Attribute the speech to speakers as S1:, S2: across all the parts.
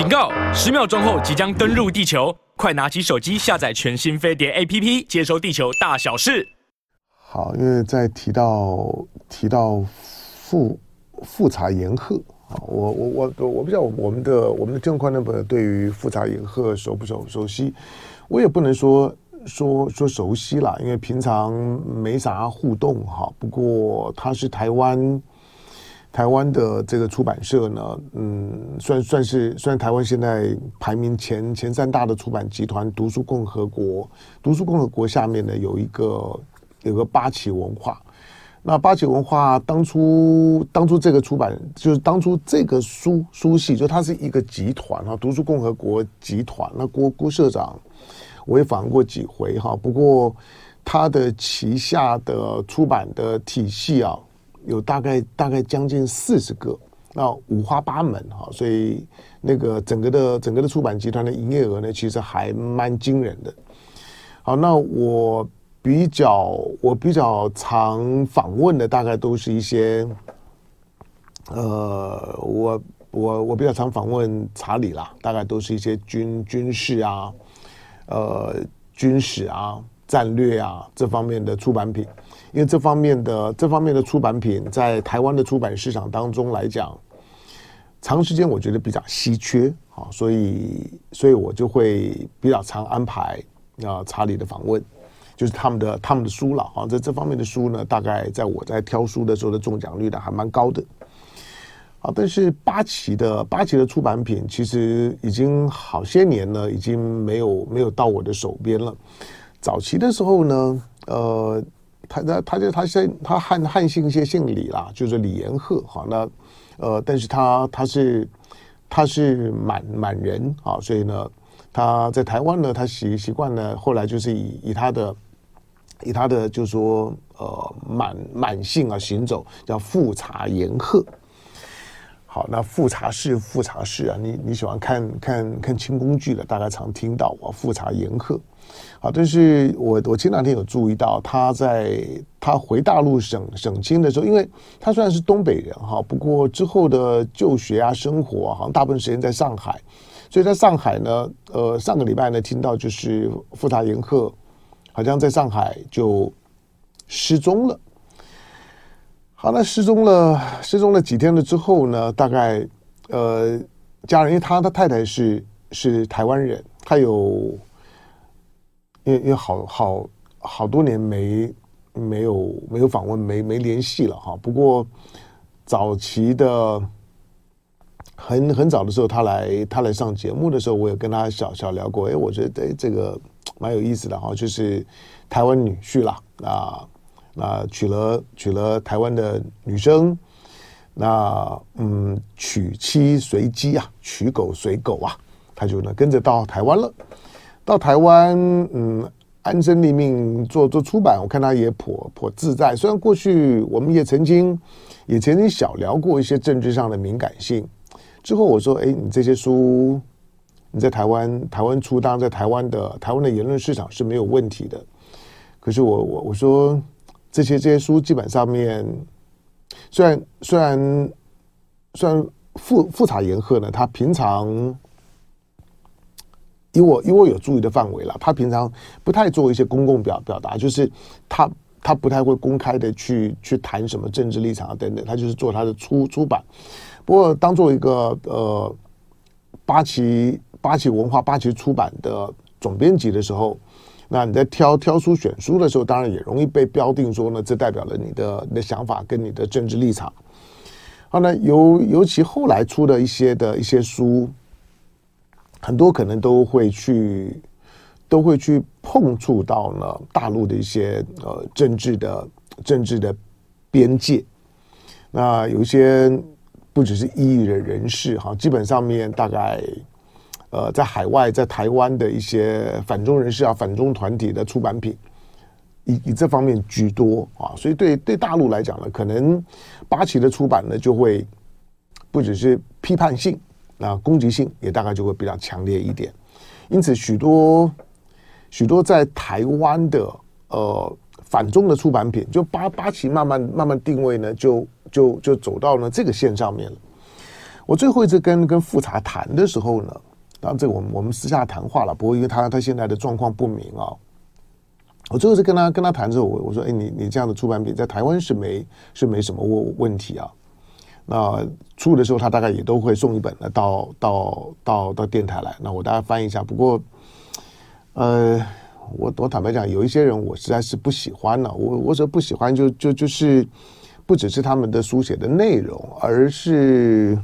S1: 警告！十秒钟后即将登陆地球，快拿起手机下载全新飞碟 APP，接收地球大小事。
S2: 好，因为在提到提到富富察言贺啊，我我我我不知道我们的我们的听众观众朋友对于富察言贺熟不熟熟悉，我也不能说说说熟悉啦，因为平常没啥互动哈。不过他是台湾台湾的这个出版社呢，嗯，算算是算台湾现在排名前前三大的出版集团，读书共和国，读书共和国下面呢有一个。有个八旗文化，那八旗文化当初当初这个出版就是当初这个书书系，就它是一个集团哈，读书共和国集团。那郭郭社长我也访问过几回哈，不过他的旗下的出版的体系啊，有大概大概将近四十个，那五花八门哈，所以那个整个的整个的出版集团的营业额呢，其实还蛮惊人的。好，那我。比较我比较常访问的大概都是一些，呃，我我我比较常访问查理啦，大概都是一些军军事啊，呃，军史啊、战略啊这方面的出版品，因为这方面的这方面的出版品在台湾的出版市场当中来讲，长时间我觉得比较稀缺啊，所以所以我就会比较常安排啊查理的访问。就是他们的他们的书了啊，在这方面的书呢，大概在我在挑书的时候的中奖率呢还蛮高的。啊，但是八旗的八旗的出版品其实已经好些年了，已经没有没有到我的手边了。早期的时候呢，呃，他他他就他姓他汉汉姓先姓李啦，就是李延鹤哈。那呃，但是他他是他是满满人啊，所以呢，他在台湾呢，他习习惯呢，后来就是以以他的。以他的就是说，呃，满满姓啊行走，叫富察延鹤。好，那富察氏，富察氏啊，你你喜欢看看看清宫剧的，大概常听到啊，富察言贺。好，但是我我前两天有注意到，他在他回大陆省省亲的时候，因为他虽然是东北人哈，不过之后的就学啊、生活啊，好像大部分时间在上海，所以在上海呢，呃，上个礼拜呢，听到就是富察言贺。好像在上海就失踪了。好，那失踪了，失踪了几天了之后呢？大概呃，家人因为他的太太是是台湾人，他有因为因为好好好多年没没有没有访问，没没联系了哈。不过早期的很很早的时候，他来他来上节目的时候，我有跟他小小聊过。哎，我觉得哎这个。蛮有意思的哈，就是台湾女婿啦，啊，那娶了娶了台湾的女生，那嗯，娶妻随鸡啊，娶狗随狗啊，他就呢跟着到台湾了。到台湾，嗯，安身立命做做出版，我看他也颇颇自在。虽然过去我们也曾经也曾经小聊过一些政治上的敏感性，之后我说，哎，你这些书。你在台湾，台湾出，当然在台湾的台湾的言论市场是没有问题的。可是我我我说这些这些书基本上面，虽然虽然虽然富富察言贺呢，他平常以我以我有注意的范围了，他平常不太做一些公共表表达，就是他他不太会公开的去去谈什么政治立场啊等等，他就是做他的出出版。不过当做一个呃八旗。八旗文化、八旗出版的总编辑的时候，那你在挑挑书选书的时候，当然也容易被标定说呢，这代表了你的你的想法跟你的政治立场。好，那尤尤其后来出的一些的一些书，很多可能都会去都会去碰触到呢大陆的一些呃政治的政治的边界。那有一些不只是异议的人士哈，基本上面大概。呃，在海外，在台湾的一些反中人士啊、反中团体的出版品，以以这方面居多啊，所以对对大陆来讲呢，可能八旗的出版呢，就会不只是批判性，那攻击性也大概就会比较强烈一点。因此，许多许多在台湾的呃反中的出版品，就八八旗慢慢慢慢定位呢，就就就走到了这个线上面了。我最后一次跟跟富察谈的时候呢，当然这个我们我们私下谈话了，不过因为他他现在的状况不明啊。我最后是跟他跟他谈之后，我我说，哎，你你这样的出版品在台湾是没是没什么问问题啊。那出的时候，他大概也都会送一本的，到到到到电台来。那我大概翻译一下。不过，呃，我我坦白讲，有一些人我实在是不喜欢呢。我我说不喜欢，就就就是不只是他们的书写的内容，而是。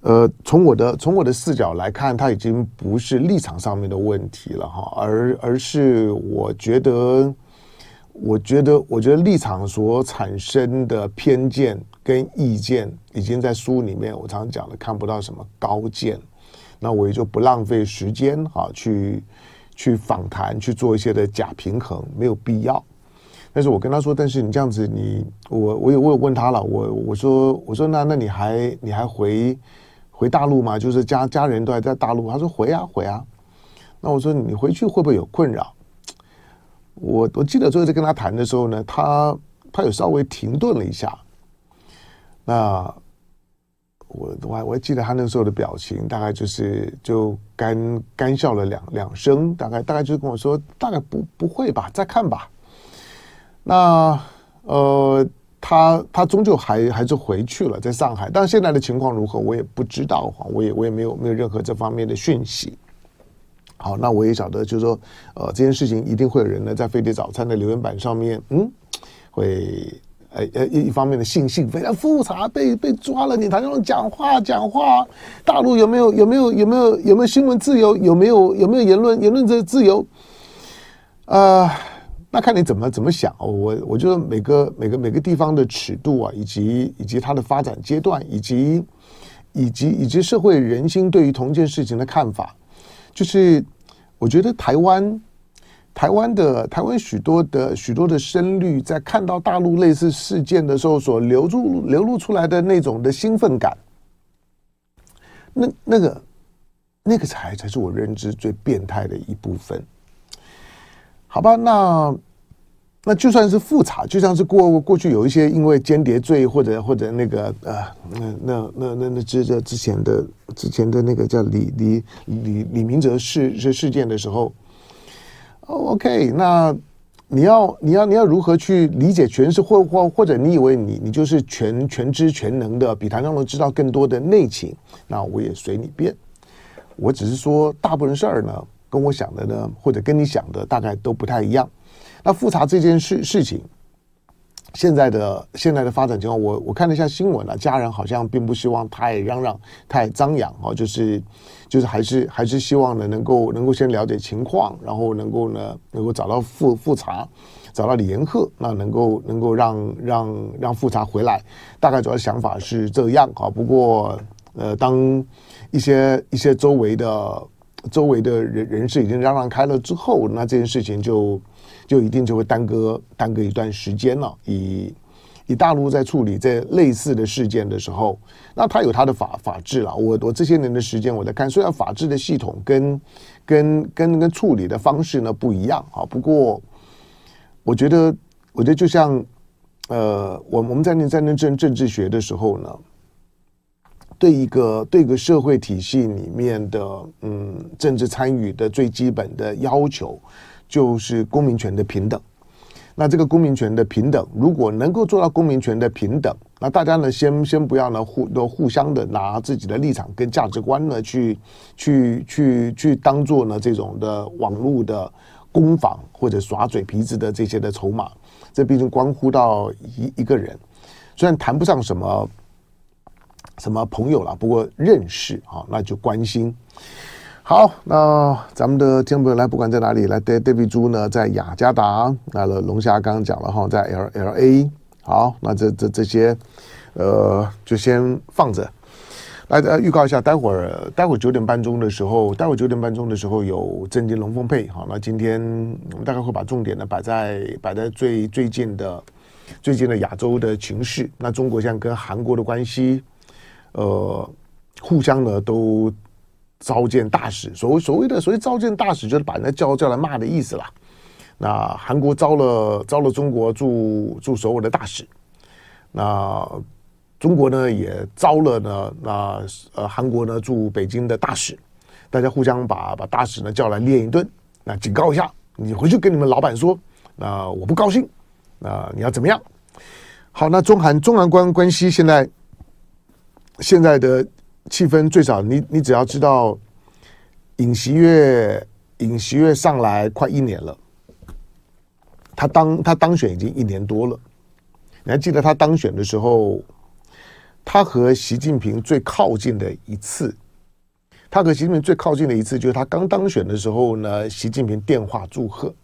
S2: 呃，从我的从我的视角来看，它已经不是立场上面的问题了哈，而而是我觉得，我觉得，我觉得立场所产生的偏见跟意见，已经在书里面我常常讲的看不到什么高见，那我也就不浪费时间哈，去去访谈去做一些的假平衡，没有必要。但是我跟他说，但是你这样子你，你我我有我有问他了，我我说我说那那你还你还回？回大陆嘛，就是家家人都还在大陆。他说回啊回啊。那我说你回去会不会有困扰？我我记得最后在跟他谈的时候呢，他他有稍微停顿了一下。那我我还我还记得他那时候的表情，大概就是就干干笑了两两声，大概大概就跟我说，大概不不会吧，再看吧。那呃。他他终究还还是回去了，在上海。但现在的情况如何，我也不知道哈，我也我也没有没有任何这方面的讯息。好，那我也晓得，就是说，呃，这件事情一定会有人呢，在飞碟早餐的留言板上面，嗯，会呃呃一方面的信息非常复杂，被被抓了，你台上讲话讲话，大陆有没有有没有有没有有没有新闻自由，有没有有没有言论言论的自由？啊、呃。那看你怎么怎么想，我我觉得每个每个每个地方的尺度啊，以及以及它的发展阶段，以及以及以及社会人心对于同一件事情的看法，就是我觉得台湾台湾的台湾许多的许多的声律，在看到大陆类似事件的时候，所流露流露出来的那种的兴奋感，那那个那个才才是我认知最变态的一部分。好吧，那那就算是复查，就像是过过去有一些因为间谍罪或者或者那个呃，那那那那那之这之前的之前的那个叫李李李李明哲事事事件的时候，OK，那你要你要你要如何去理解诠释或或或者你以为你你就是全全知全能的，比谭张龙知道更多的内情，那我也随你便。我只是说大部分事儿呢。跟我想的呢，或者跟你想的大概都不太一样。那复查这件事事情，现在的现在的发展情况，我我看了一下新闻啊，家人好像并不希望太嚷嚷、太张扬哦，就是就是还是还是希望呢，能够能够先了解情况，然后能够呢能够找到复复查，找到李延鹤，那能够能够让让让复查回来。大概主要想法是这样啊。不过呃，当一些一些周围的。周围的人人士已经嚷嚷开了之后，那这件事情就就一定就会耽搁耽搁一段时间了。以以大陆在处理这类似的事件的时候，那他有他的法法治了。我我这些年的时间我在看，虽然法治的系统跟跟跟跟处理的方式呢不一样啊，不过我觉得我觉得就像呃，我我们在那在那政政治学的时候呢。对一个对个社会体系里面的嗯政治参与的最基本的要求，就是公民权的平等。那这个公民权的平等，如果能够做到公民权的平等，那大家呢先先不要呢互都互相的拿自己的立场跟价值观呢去去去去当做呢这种的网络的攻防或者耍嘴皮子的这些的筹码，这毕竟关乎到一一个人，虽然谈不上什么。什么朋友了？不过认识啊，那就关心。好，那咱们的听众朋友来，不管在哪里来，David 猪呢，在雅加达。那了龙虾刚刚讲了哈，在 L L A。好，那这这这些，呃，就先放着。来，呃，预告一下，待会儿待会儿九点半钟的时候，待会儿九点半钟的时候有震惊龙凤配。好，那今天我们大概会把重点呢摆在摆在最最近的最近的亚洲的情势。那中国现在跟韩国的关系。呃，互相呢都召见大使，所谓所谓的所谓召见大使，就是把人家叫叫来骂的意思啦。那韩国招了招了中国驻驻首尔的大使，那中国呢也招了呢那呃韩国呢驻北京的大使，大家互相把把大使呢叫来练一顿，那警告一下，你回去跟你们老板说，那我不高兴，那你要怎么样？好，那中韩中韩关关系现在现在的气氛最少，你你只要知道尹锡悦尹锡悦上来快一年了，他当他当选已经一年多了，你还记得他当选的时候，他和习近平最靠近的一次，他和习近平最靠近的一次就是他刚当选的时候呢，习近平电话祝贺，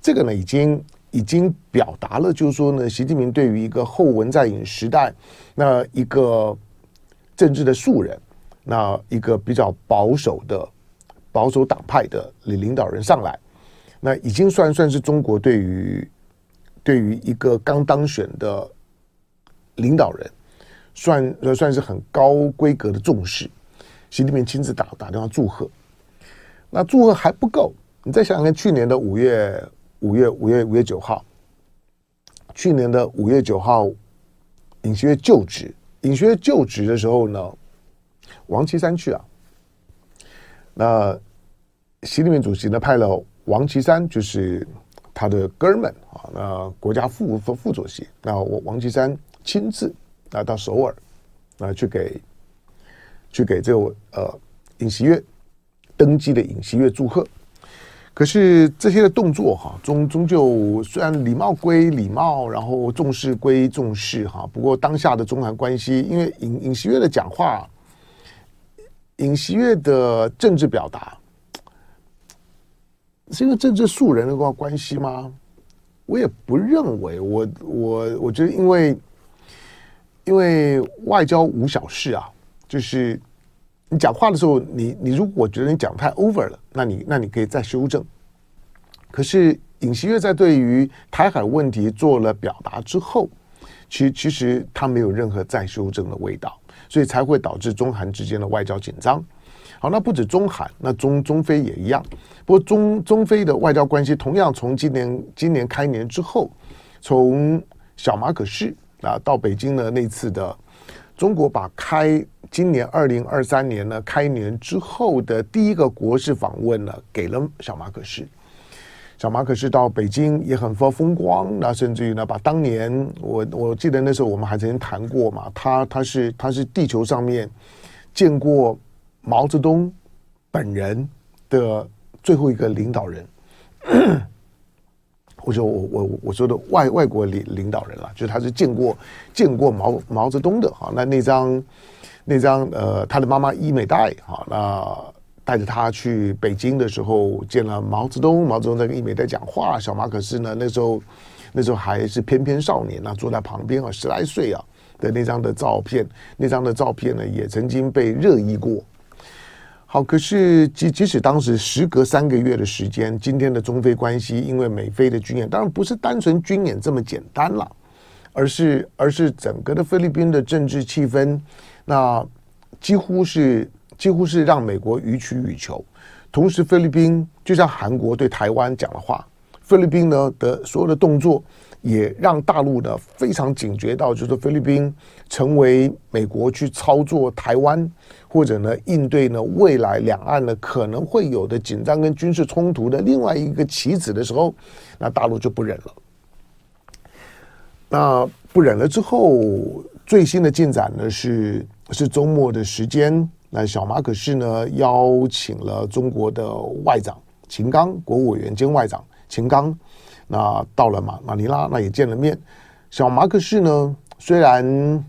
S2: 这个呢已经。已经表达了，就是说呢，习近平对于一个后文在寅时代那一个政治的素人，那一个比较保守的保守党派的领领导人上来，那已经算算是中国对于对于一个刚当选的领导人，算算是很高规格的重视。习近平亲自打打电话祝贺，那祝贺还不够，你再想想看，去年的五月。五月五月五月九号，去年的五月九号，尹锡悦就职。尹锡悦就职的时候呢，王岐山去啊。那习近平主席呢派了王岐山，就是他的哥们啊，那国家副副副主席，那我王岐山亲自啊到首尔啊去给去给这个呃尹锡悦登基的尹锡悦祝贺。可是这些的动作哈，终终究虽然礼貌归礼貌，然后重视归重视哈，不过当下的中韩关系，因为尹尹锡悦的讲话，尹锡悦的政治表达，是一个政治素人的关关系吗？我也不认为，我我我觉得，因为因为外交无小事啊，就是。你讲话的时候，你你如果觉得你讲太 over 了，那你那你可以再修正。可是尹锡悦在对于台海问题做了表达之后，其其实他没有任何再修正的味道，所以才会导致中韩之间的外交紧张。好，那不止中韩，那中中非也一样。不过中中非的外交关系同样从今年今年开年之后，从小马可仕啊到北京的那次的中国把开。今年二零二三年呢，开年之后的第一个国事访问呢，给了小马可仕。小马可仕到北京也很发风光，那甚至于呢，把当年我我记得那时候我们还曾经谈过嘛，他他是他是地球上面见过毛泽东本人的最后一个领导人。或者我我我说的外外国领领导人了，就是他是见过见过毛毛泽东的哈，那那张。那张呃，他的妈妈伊美代哈，那带着他去北京的时候见了毛泽东，毛泽东在跟伊美代讲话，小马可是呢那时候那时候还是翩翩少年啊，坐在旁边啊，十来岁啊的那张的照片，那张的照片呢也曾经被热议过。好，可是即即使当时时隔三个月的时间，今天的中非关系因为美菲的军演，当然不是单纯军演这么简单了，而是而是整个的菲律宾的政治气氛。那几乎是几乎是让美国予取予求，同时菲律宾就像韩国对台湾讲的话，菲律宾呢的所有的动作也让大陆呢非常警觉到，就是菲律宾成为美国去操作台湾或者呢应对呢未来两岸呢可能会有的紧张跟军事冲突的另外一个棋子的时候，那大陆就不忍了。那不忍了之后。最新的进展呢是是周末的时间，那小马可是呢邀请了中国的外长秦刚，国务委员兼外长秦刚，那到了马马尼拉，那也见了面。小马可仕呢虽然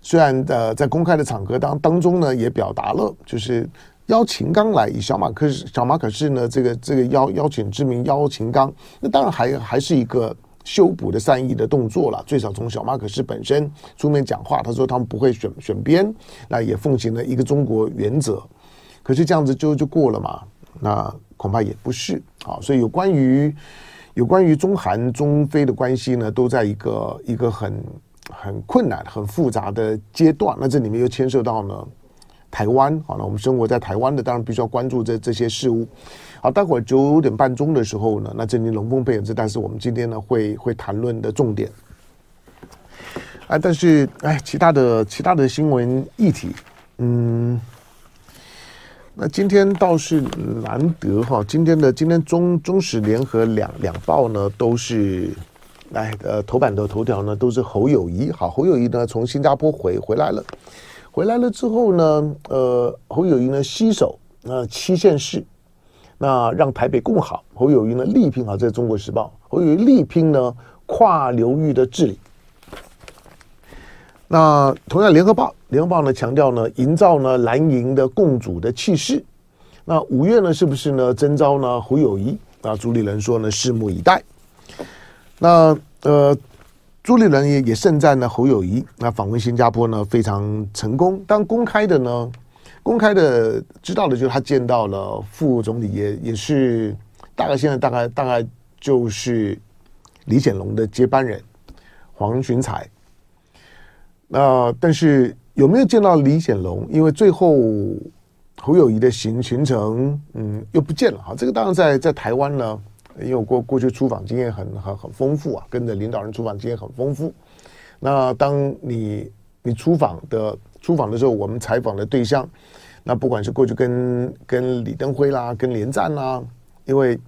S2: 虽然呃在公开的场合当当中呢也表达了，就是邀请刚来，以小马可小马可仕呢这个这个邀邀请之名邀请刚，那当然还还是一个。修补的善意的动作了，最少从小马可仕本身出面讲话，他说他们不会选选边，那也奉行了一个中国原则。可是这样子就就过了嘛？那恐怕也不是啊。所以有关于有关于中韩中非的关系呢，都在一个一个很很困难、很复杂的阶段。那这里面又牵涉到呢台湾，好了，我们生活在台湾的，当然必须要关注这这些事物。好，待会儿九点半钟的时候呢，那这里龙凤配也是，但是我们今天呢会会谈论的重点。哎，但是哎，其他的其他的新闻议题，嗯，那今天倒是难得哈，今天的今天中中时联合两两报呢都是，哎呃头版的头条呢都是侯友谊，好，侯友谊呢从新加坡回回来了，回来了之后呢，呃，侯友谊呢携手呃七县市，那让台北更好，侯友谊呢力拼好，这是中国时报，侯友谊力拼呢跨流域的治理。那同样，《联合报》《联合报》呢强调呢，营造呢蓝营的共主的气势。那五月呢，是不是呢征召呢侯友谊？啊，朱立伦说呢，拭目以待。那呃，朱立伦也也盛赞呢侯友谊。那访问新加坡呢非常成功。当公开的呢，公开的知道的就是他见到了副总理也，也是大概现在大概大概就是李显龙的接班人黄循财。那、但是有没有见到李显龙？因为最后侯友谊的行行程，嗯，又不见了哈。这个当然在在台湾呢，因为我过过去出访经验很很很丰富啊，跟着领导人出访经验很丰富。那当你你出访的出访的时候，我们采访的对象，那不管是过去跟跟李登辉啦，跟连战啦，因为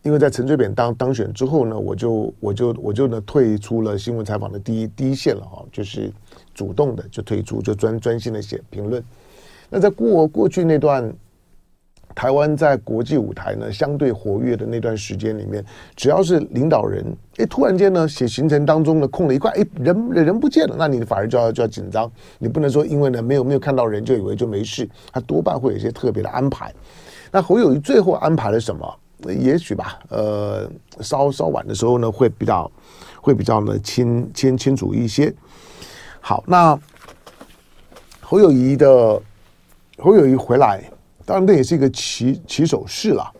S2: 因为在陈水扁当当选之后呢，我就我就我就呢退出了新闻采访的第一第一线了哈，就是。主动的就退出，就专专心的写评论。那在过过去那段台湾在国际舞台呢相对活跃的那段时间里面，只要是领导人，哎，突然间呢写行程当中呢空了一块，哎，人人不见了，那你反而就要就要紧张。你不能说因为呢没有没有看到人就以为就没事，他多半会有一些特别的安排。那侯友谊最后安排了什么？也许吧，呃，稍稍晚的时候呢会比较会比较呢清清清楚一些。好，那侯友谊的侯友谊回来，当然这也是一个起起手式了。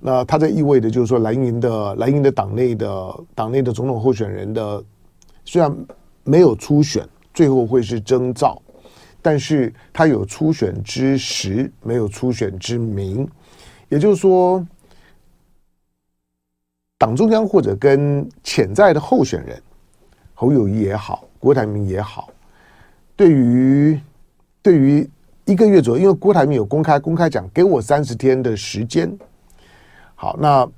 S2: 那他这意味着就是说蓝营的蓝营的党内的党内的总统候选人的虽然没有初选，最后会是征召，但是他有初选之实，没有初选之名。也就是说，党中央或者跟潜在的候选人侯友谊也好。郭台铭也好，对于对于一个月左右，因为郭台铭有公开公开讲，给我三十天的时间。好，那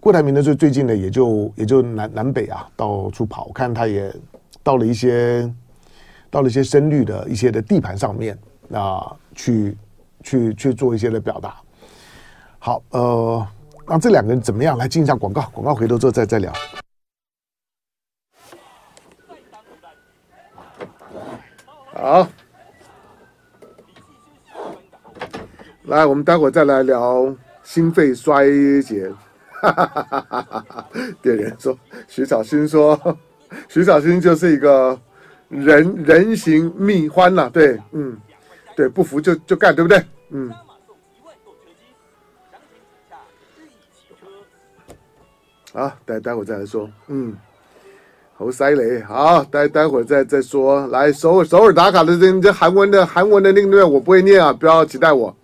S2: 郭台铭呢？就最近呢，也就也就南南北啊到处跑，我看他也到了一些到了一些深绿的一些的地盘上面啊，去去去做一些的表达。好，呃，那这两个人怎么样？来进一下广告，广告回头之后再再聊。好，来，我们待会儿再来聊心肺衰竭。哈哈哈哈哈哈！店员说，徐小新说，徐小新就是一个人人形蜜獾呐。对，嗯，对，不服就就干，对不对？嗯。好，待待会儿再来说，嗯。好犀利，好，待待会儿再再说。来，首尔首尔打卡的这这韩文的韩文的那个对，我不会念啊，不要期待我。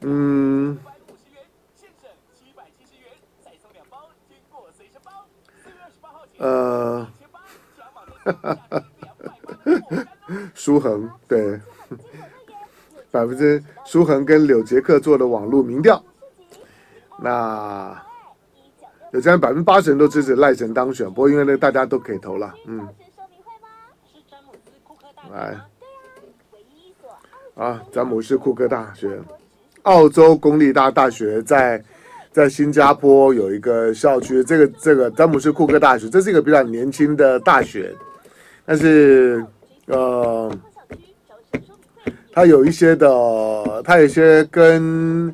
S2: 嗯。呃。哈哈哈。舒恒对，百分之舒恒跟柳杰克做的网络民调，那。有这样百分之八十人都支持赖神当选，不过因为那大家都可以投了，嗯。来，啊，詹姆斯库克大学，澳洲公立大大学在在新加坡有一个校区，这个这个詹姆斯库克大学，这是一个比较年轻的大学，但是呃，它有一些的，它有一些跟。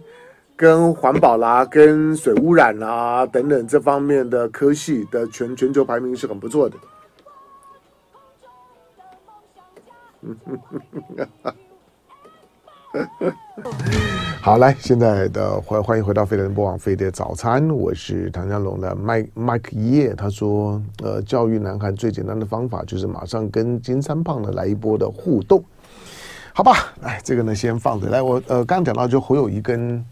S2: 跟环保啦、跟水污染啦等等这方面的科系的全全球排名是很不错的。好，来，现在的欢欢迎回到飞碟播网飞碟早餐，我是唐家龙的麦麦克叶。他说，呃，教育南韩最简单的方法就是马上跟金三胖呢来一波的互动，好吧？来，这个呢先放着。来，我呃刚讲到就侯友谊跟。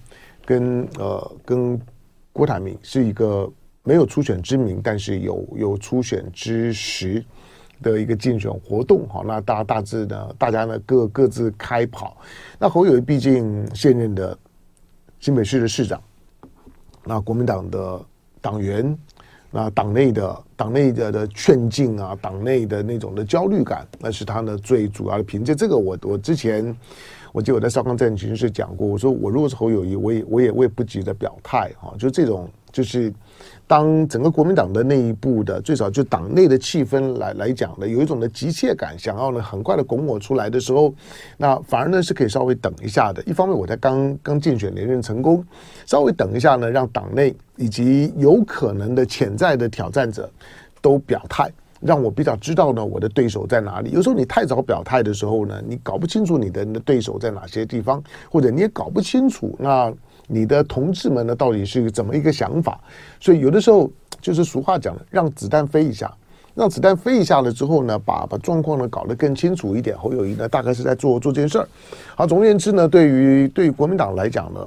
S2: 跟呃跟郭台铭是一个没有初选之名，但是有有初选之实的一个竞选活动。好，那大大致呢，大家呢各各自开跑。那侯友毕竟现任的新北市的市长，那国民党的党员。那党内的党内的的劝进啊，党内的那种的焦虑感，那是他呢最主要的凭借。这个我我之前我记得我在少康战情室讲过，我说我如果是侯友谊，我也我也我也不急着表态啊，就这种就是。当整个国民党的内部的最少就党内的气氛来来讲呢，有一种的急切感，想要呢很快的拱我出来的时候，那反而呢是可以稍微等一下的。一方面我才刚刚竞选连任成功，稍微等一下呢，让党内以及有可能的潜在的挑战者都表态，让我比较知道呢我的对手在哪里。有时候你太早表态的时候呢，你搞不清楚你的对手在哪些地方，或者你也搞不清楚那。你的同志们呢，到底是怎么一个想法？所以有的时候就是俗话讲的，让子弹飞一下，让子弹飞一下了之后呢，把把状况呢搞得更清楚一点。侯友宜呢，大概是在做做这件事儿。好，总而言之呢，对于对于国民党来讲呢，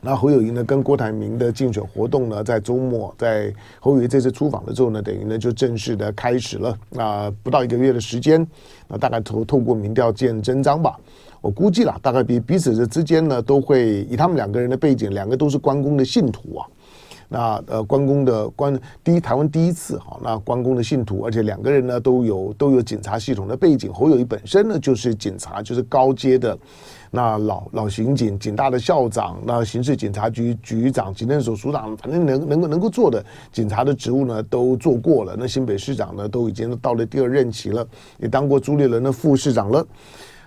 S2: 那侯友宜呢跟郭台铭的竞选活动呢，在周末在侯友宜这次出访的时候呢，等于呢就正式的开始了。那不到一个月的时间，那大概透透过民调见真章吧。我估计啦，大概彼彼此的之间呢，都会以他们两个人的背景，两个都是关公的信徒啊。那呃，关公的关第一台湾第一次哈，那关公的信徒，而且两个人呢都有都有警察系统的背景。侯友宜本身呢就是警察，就是高阶的那老老刑警，警大的校长，那刑事警察局局长，警政署署长，反正能能够能够做的警察的职务呢都做过了。那新北市长呢都已经到了第二任期了，也当过朱立伦的副市长了。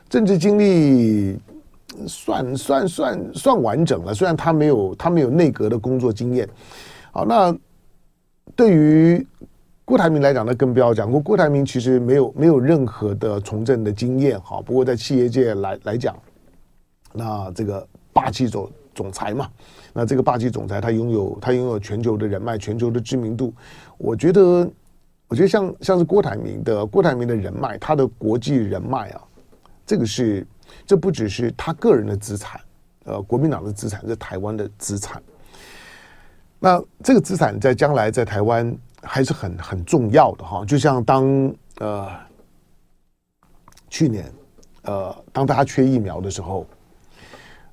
S2: 政治经历算算算算完整了，虽然他没有他没有内阁的工作经验。好，那对于郭台铭来讲呢，更不要讲过。郭台铭其实没有没有任何的从政的经验。好，不过在企业界来来讲，那这个霸气总总裁嘛，那这个霸气总裁他拥有他拥有全球的人脉，全球的知名度。我觉得，我觉得像像是郭台铭的郭台铭的人脉，他的国际人脉啊。这个是，这不只是他个人的资产，呃，国民党的资产，是台湾的资产。那这个资产在将来在台湾还是很很重要的哈。就像当呃去年呃当大家缺疫苗的时候，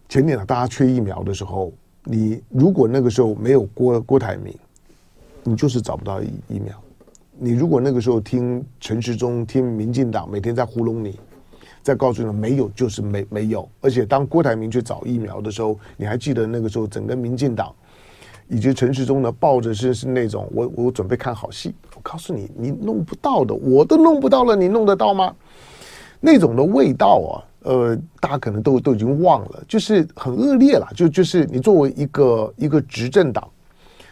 S2: 前年呢大家缺疫苗的时候，你如果那个时候没有郭郭台铭，你就是找不到疫疫苗。你如果那个时候听陈时中听民进党每天在糊弄你。再告诉你，没有就是没没有。而且当郭台铭去找疫苗的时候，你还记得那个时候，整个民进党以及陈时中呢，抱着是是那种我我准备看好戏。我告诉你，你弄不到的，我都弄不到了，你弄得到吗？那种的味道啊，呃，大家可能都都已经忘了，就是很恶劣了。就就是你作为一个一个执政党，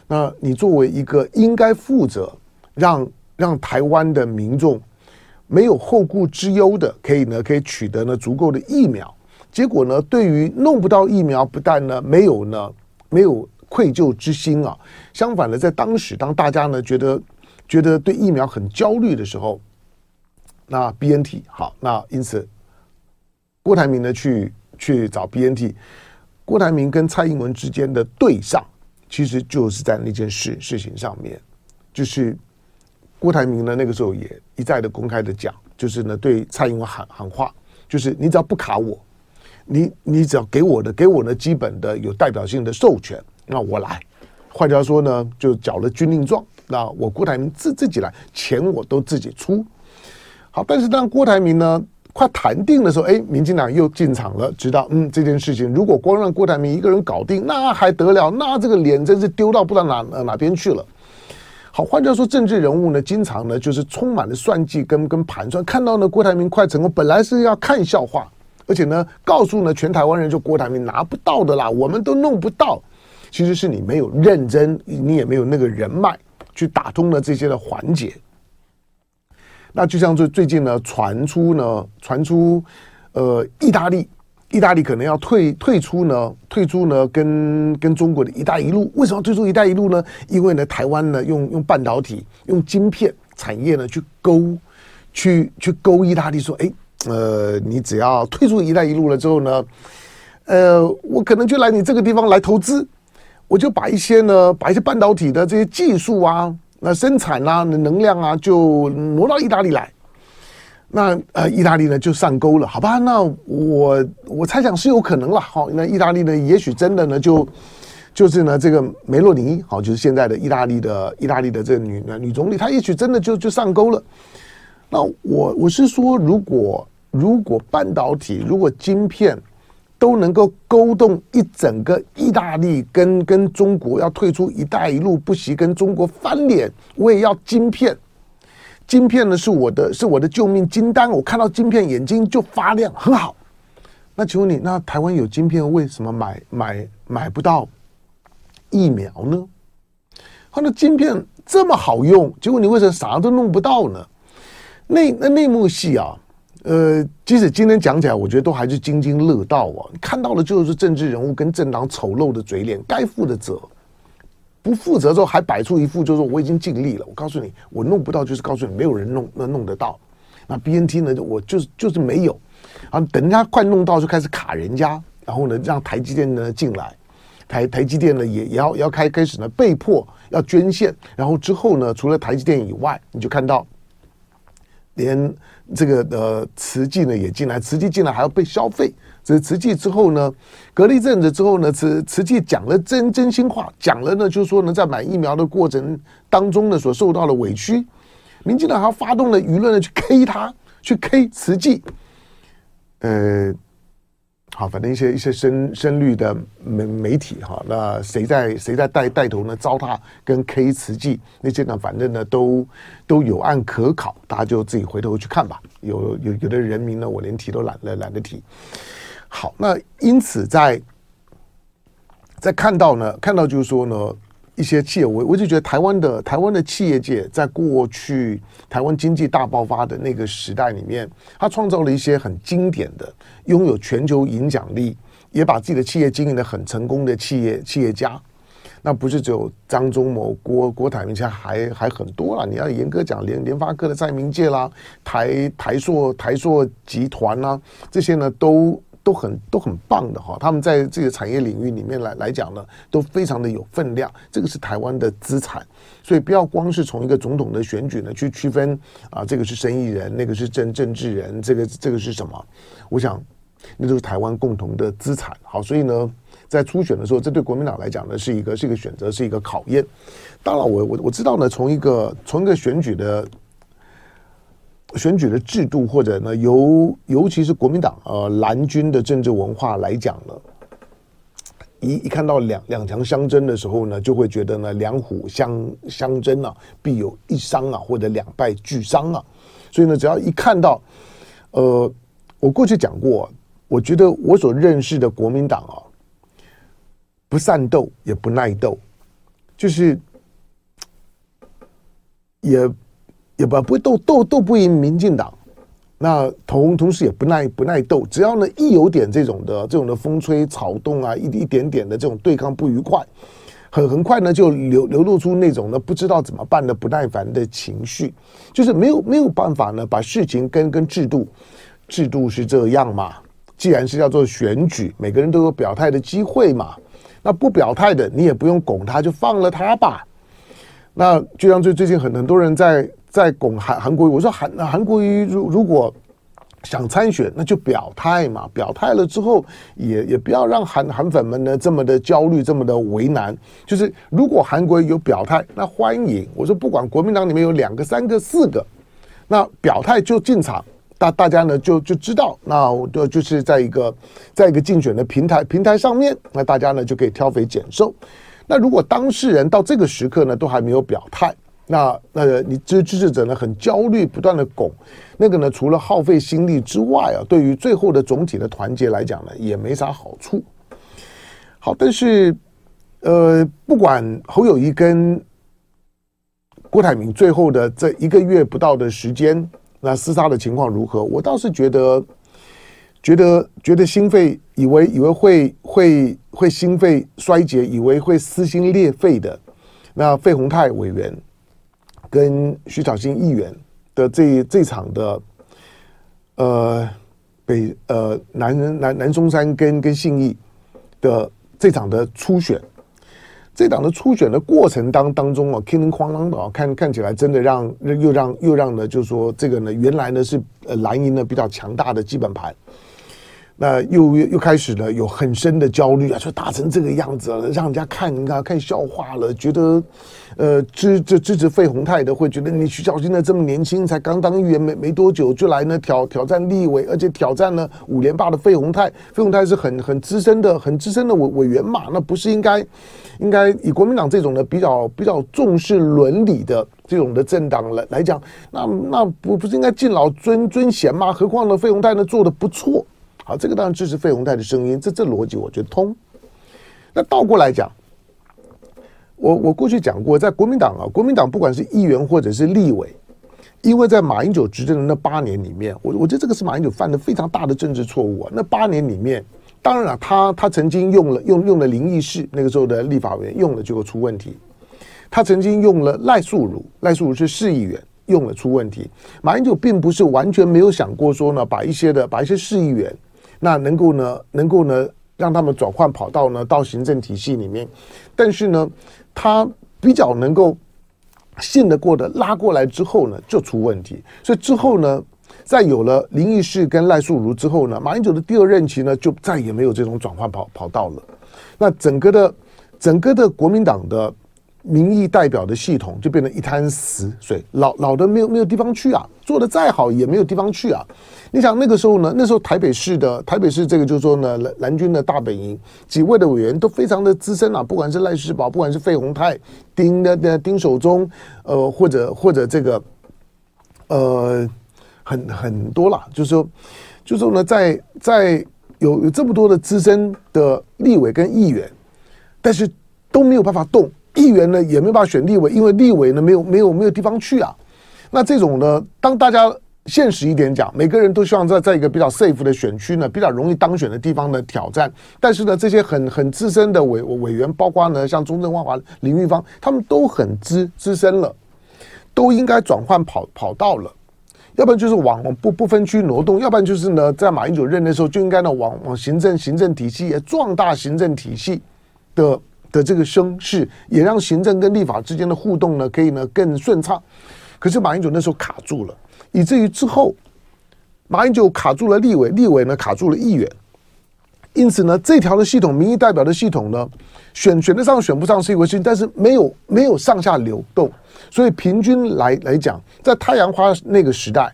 S2: 那你作为一个应该负责让让台湾的民众。没有后顾之忧的，可以呢，可以取得呢足够的疫苗。结果呢，对于弄不到疫苗，不但呢没有呢没有愧疚之心啊，相反的，在当时当大家呢觉得觉得对疫苗很焦虑的时候，那 BNT 好，那因此郭台铭呢去去找 BNT，郭台铭跟蔡英文之间的对上，其实就是在那件事事情上面，就是。郭台铭呢，那个时候也一再的公开的讲，就是呢对蔡英文喊喊话，就是你只要不卡我，你你只要给我的给我的基本的有代表性的授权，那我来。换句话说呢，就缴了军令状，那我郭台铭自自己来，钱我都自己出。好，但是当郭台铭呢快谈定的时候，哎，民进党又进场了，知道嗯这件事情如果光让郭台铭一个人搞定，那还得了？那这个脸真是丢到不知道哪哪边去了。好，换句话说，政治人物呢，经常呢就是充满了算计跟跟盘算。看到呢，郭台铭快成功，本来是要看笑话，而且呢，告诉呢全台湾人，就郭台铭拿不到的啦，我们都弄不到。其实是你没有认真，你也没有那个人脉去打通了这些的环节。那就像最最近呢，传出呢，传出呃，意大利。意大利可能要退退出呢，退出呢，跟跟中国的一带一路，为什么要退出一带一路呢？因为呢，台湾呢用用半导体、用晶片产业呢去勾，去去勾意大利，说，哎，呃，你只要退出一带一路了之后呢，呃，我可能就来你这个地方来投资，我就把一些呢，把一些半导体的这些技术啊，那生产啊，能量啊，就挪到意大利来。那呃，意大利呢就上钩了，好吧？那我我猜想是有可能了。好，那意大利呢，也许真的呢，就就是呢，这个梅洛尼，好，就是现在的意大利的意大利的这个女女总理，她也许真的就就上钩了。那我我是说，如果如果半导体，如果晶片都能够勾动一整个意大利跟跟中国要退出“一带一路”，不惜跟中国翻脸，我也要晶片。晶片呢是我的，是我的救命金丹。我看到晶片眼睛就发亮，很好。那请问你，那台湾有晶片，为什么买买买不到疫苗呢？它的晶片这么好用，结果你为什么啥都弄不到呢？那那内幕戏啊，呃，即使今天讲起来，我觉得都还是津津乐道啊。看到的就是政治人物跟政党丑陋的嘴脸，该负的责。不负责之后还摆出一副就是我已经尽力了。我告诉你，我弄不到就是告诉你没有人弄，那弄得到。那 BNT 呢，我就是就是没有。啊，等人家快弄到就开始卡人家，然后呢让台积电呢进来，台台积电呢也也要要开开始呢被迫要捐献。然后之后呢，除了台积电以外，你就看到连这个呃慈济呢也进来，慈济进来还要被消费。所以慈济之后呢，隔了一阵子之后呢，慈慈济讲了真真心话，讲了呢，就是说呢，在买疫苗的过程当中呢，所受到的委屈，民进党还发动了舆论呢，去 K 他，去 K 慈济，呃，好，反正一些一些深深绿的媒媒体哈，那谁在谁在带带头呢？糟蹋跟 K 瓷器那些呢，反正呢都都有案可考，大家就自己回头去看吧。有有有的人名呢，我连提都懒得懒得提。好，那因此在在看到呢，看到就是说呢，一些企业，我我就觉得台湾的台湾的企业界，在过去台湾经济大爆发的那个时代里面，他创造了一些很经典的、拥有全球影响力，也把自己的企业经营得很成功的企业企业家。那不是只有张忠谋、郭郭台铭，现在还还很多啦。你要严格讲，联联发科的蔡明介啦，台台硕台硕集团啦，这些呢都。都很都很棒的哈，他们在这个产业领域里面来来讲呢，都非常的有分量。这个是台湾的资产，所以不要光是从一个总统的选举呢去区分啊，这个是生意人，那个是政政治人，这个这个是什么？我想那都是台湾共同的资产。好，所以呢，在初选的时候，这对国民党来讲呢，是一个是一个选择，是一个考验。当然我，我我我知道呢，从一个从一个选举的。选举的制度，或者呢，尤尤其是国民党呃蓝军的政治文化来讲呢，一一看到两两强相争的时候呢，就会觉得呢两虎相相争啊，必有一伤啊，或者两败俱伤啊。所以呢，只要一看到，呃，我过去讲过，我觉得我所认识的国民党啊，不善斗也不耐斗，就是也。也不不会斗斗斗不赢民进党，那同同时也不耐不耐斗，只要呢一有点这种的这种的风吹草动啊，一一点点的这种对抗不愉快，很很快呢就流流露出那种呢不知道怎么办的不耐烦的情绪，就是没有没有办法呢把事情跟跟制度制度是这样嘛，既然是要做选举，每个人都有表态的机会嘛，那不表态的你也不用拱他，就放了他吧。那就像最最近很很多人在。在拱韩韩国瑜，我说韩韩国瑜如如果想参选，那就表态嘛，表态了之后也也不要让韩韩粉们呢这么的焦虑，这么的为难。就是如果韩国瑜有表态，那欢迎。我说不管国民党里面有两个、三个、四个，那表态就进场，大大家呢就就知道，那就就是在一个在一个竞选的平台平台上面，那大家呢就可以挑肥拣瘦。那如果当事人到这个时刻呢都还没有表态。那那个你支支持者呢很焦虑，不断的拱，那个呢除了耗费心力之外啊，对于最后的总体的团结来讲呢，也没啥好处。好，但是呃，不管侯友谊跟郭台铭最后的这一个月不到的时间，那厮杀的情况如何？我倒是觉得，觉得觉得心肺以为以为会会会心肺衰竭，以为会撕心裂肺的那费鸿泰委员。跟徐小新议员的这这场的呃北呃南南南中山跟跟信义的这场的初选，这党的初选的过程当当中啊，哐啷哐啷的啊，看看起来真的让又让又让呢，就是说这个呢，原来呢是呃蓝营呢比较强大的基本盘。那又又又开始了，有很深的焦虑啊，说打成这个样子了，让人家看啊看笑话了，觉得，呃支这支持费鸿泰的会觉得你徐小新呢这么年轻，才刚当议员没没多久就来呢挑挑战立委，而且挑战了五连霸的费鸿泰，费鸿泰是很很资深的很资深的委委员嘛，那不是应该应该以国民党这种的比较比较重视伦理的这种的政党来来讲，那那不不是应该敬老尊尊贤吗？何况呢费鸿泰呢做的不错。好，这个当然支持费鸿泰的声音，这这逻辑我觉得通。那倒过来讲，我我过去讲过，在国民党啊，国民党不管是议员或者是立委，因为在马英九执政的那八年里面，我我觉得这个是马英九犯的非常大的政治错误啊。那八年里面，当然了，他他曾经用了用用了林义士那个时候的立法委员用了就会出问题，他曾经用了赖素如，赖素如是市议员用了出问题。马英九并不是完全没有想过说呢，把一些的把一些市议员。那能够呢，能够呢，让他们转换跑道呢，到行政体系里面，但是呢，他比较能够信得过的拉过来之后呢，就出问题。所以之后呢，在有了林义士跟赖素如之后呢，马英九的第二任期呢，就再也没有这种转换跑跑道了。那整个的整个的国民党的民意代表的系统就变成一滩死水，老老的没有没有地方去啊，做的再好也没有地方去啊。你想那个时候呢？那时候台北市的台北市这个就是说呢，蓝蓝军的大本营几位的委员都非常的资深啊，不管是赖世宝，不管是费鸿泰、丁的的丁守中，呃，或者或者这个，呃，很很多啦，就是说，就是说呢，在在有有这么多的资深的立委跟议员，但是都没有办法动，议员呢也没办法选立委，因为立委呢没有没有没有地方去啊。那这种呢，当大家现实一点讲，每个人都希望在在一个比较 safe 的选区呢，比较容易当选的地方呢挑战。但是呢，这些很很资深的委委员，包括呢像中正万华、林玉芳，他们都很资资深了，都应该转换跑跑道了。要不然就是往不不分区挪动，要不然就是呢，在马英九任的时候就应该呢往往行政行政体系也壮大行政体系的的这个声势，也让行政跟立法之间的互动呢可以呢更顺畅。可是马英九那时候卡住了。以至于之后，马英九卡住了立委，立委呢卡住了议员，因此呢，这条的系统，民意代表的系统呢，选选得上选不上是一回事，但是没有没有上下流动，所以平均来来讲，在太阳花那个时代，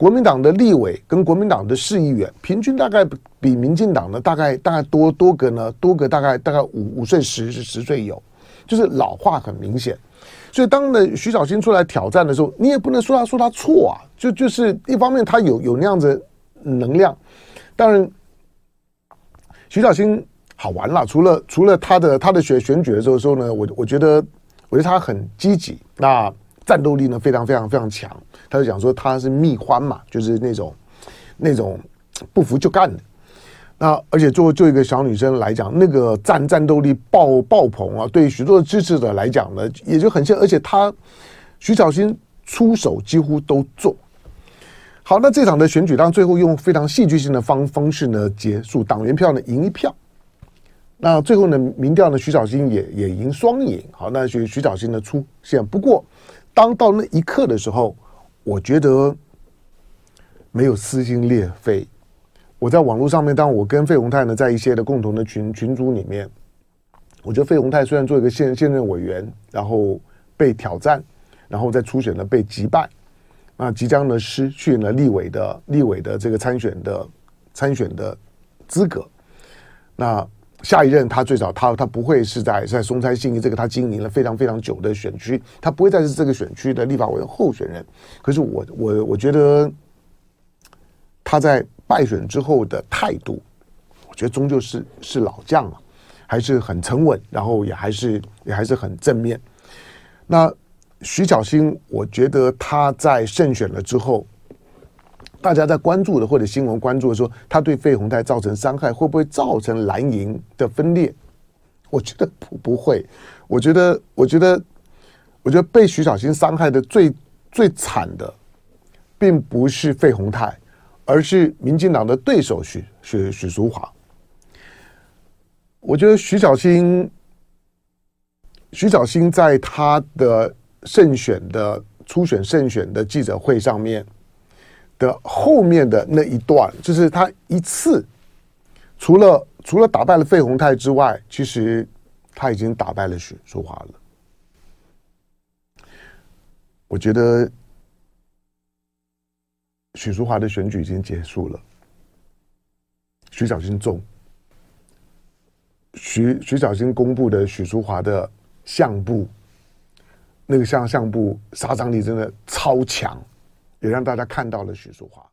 S2: 国民党的立委跟国民党的市议员，平均大概比民进党呢大概大概多多个呢多个大概大概五五岁十十岁有，就是老化很明显。所以，当呢徐小新出来挑战的时候，你也不能说他说他错啊。就就是一方面，他有有那样子能量。当然，徐小新好玩了。除了除了他的他的选选举的时候时候呢，我我觉得我觉得他很积极，那战斗力呢非常非常非常强。他就讲说他是蜜獾嘛，就是那种那种不服就干的。那而且作为一个小女生来讲，那个战战斗力爆爆棚啊！对许多的支持者来讲呢，也就很像。而且他徐小新出手几乎都做好。那这场的选举，当最后用非常戏剧性的方方式呢结束，党员票呢赢一票。那最后呢，民调呢，徐小新也也赢双赢。好，那徐徐小新呢出现。不过，当到那一刻的时候，我觉得没有撕心裂肺。我在网络上面，当我跟费鸿泰呢，在一些的共同的群群组里面，我觉得费鸿泰虽然做一个现现任委员，然后被挑战，然后在初选呢被击败，那即将呢失去了立委的立委的这个参选的参选的资格。那下一任他最早他他不会是在在松山信义这个他经营了非常非常久的选区，他不会再是这个选区的立法委员候选人。可是我我我觉得他在。败选之后的态度，我觉得终究是是老将啊，还是很沉稳，然后也还是也还是很正面。那徐巧芯，我觉得他在胜选了之后，大家在关注的或者新闻关注的时候，他对费鸿泰造成伤害，会不会造成蓝营的分裂？我觉得不不会。我觉得，我觉得，我觉得被徐小新伤害的最最惨的，并不是费鸿泰。而是民进党的对手许许许淑华，我觉得徐小新徐小新在他的胜选的初选胜选的记者会上面的后面的那一段，就是他一次除了除了打败了费宏泰之外，其实他已经打败了许淑华了。我觉得许淑华的选举已经结束了，徐小新中。徐徐小新公布的许淑华的相簿，那个相相簿杀伤力真的超强，也让大家看到了许淑华。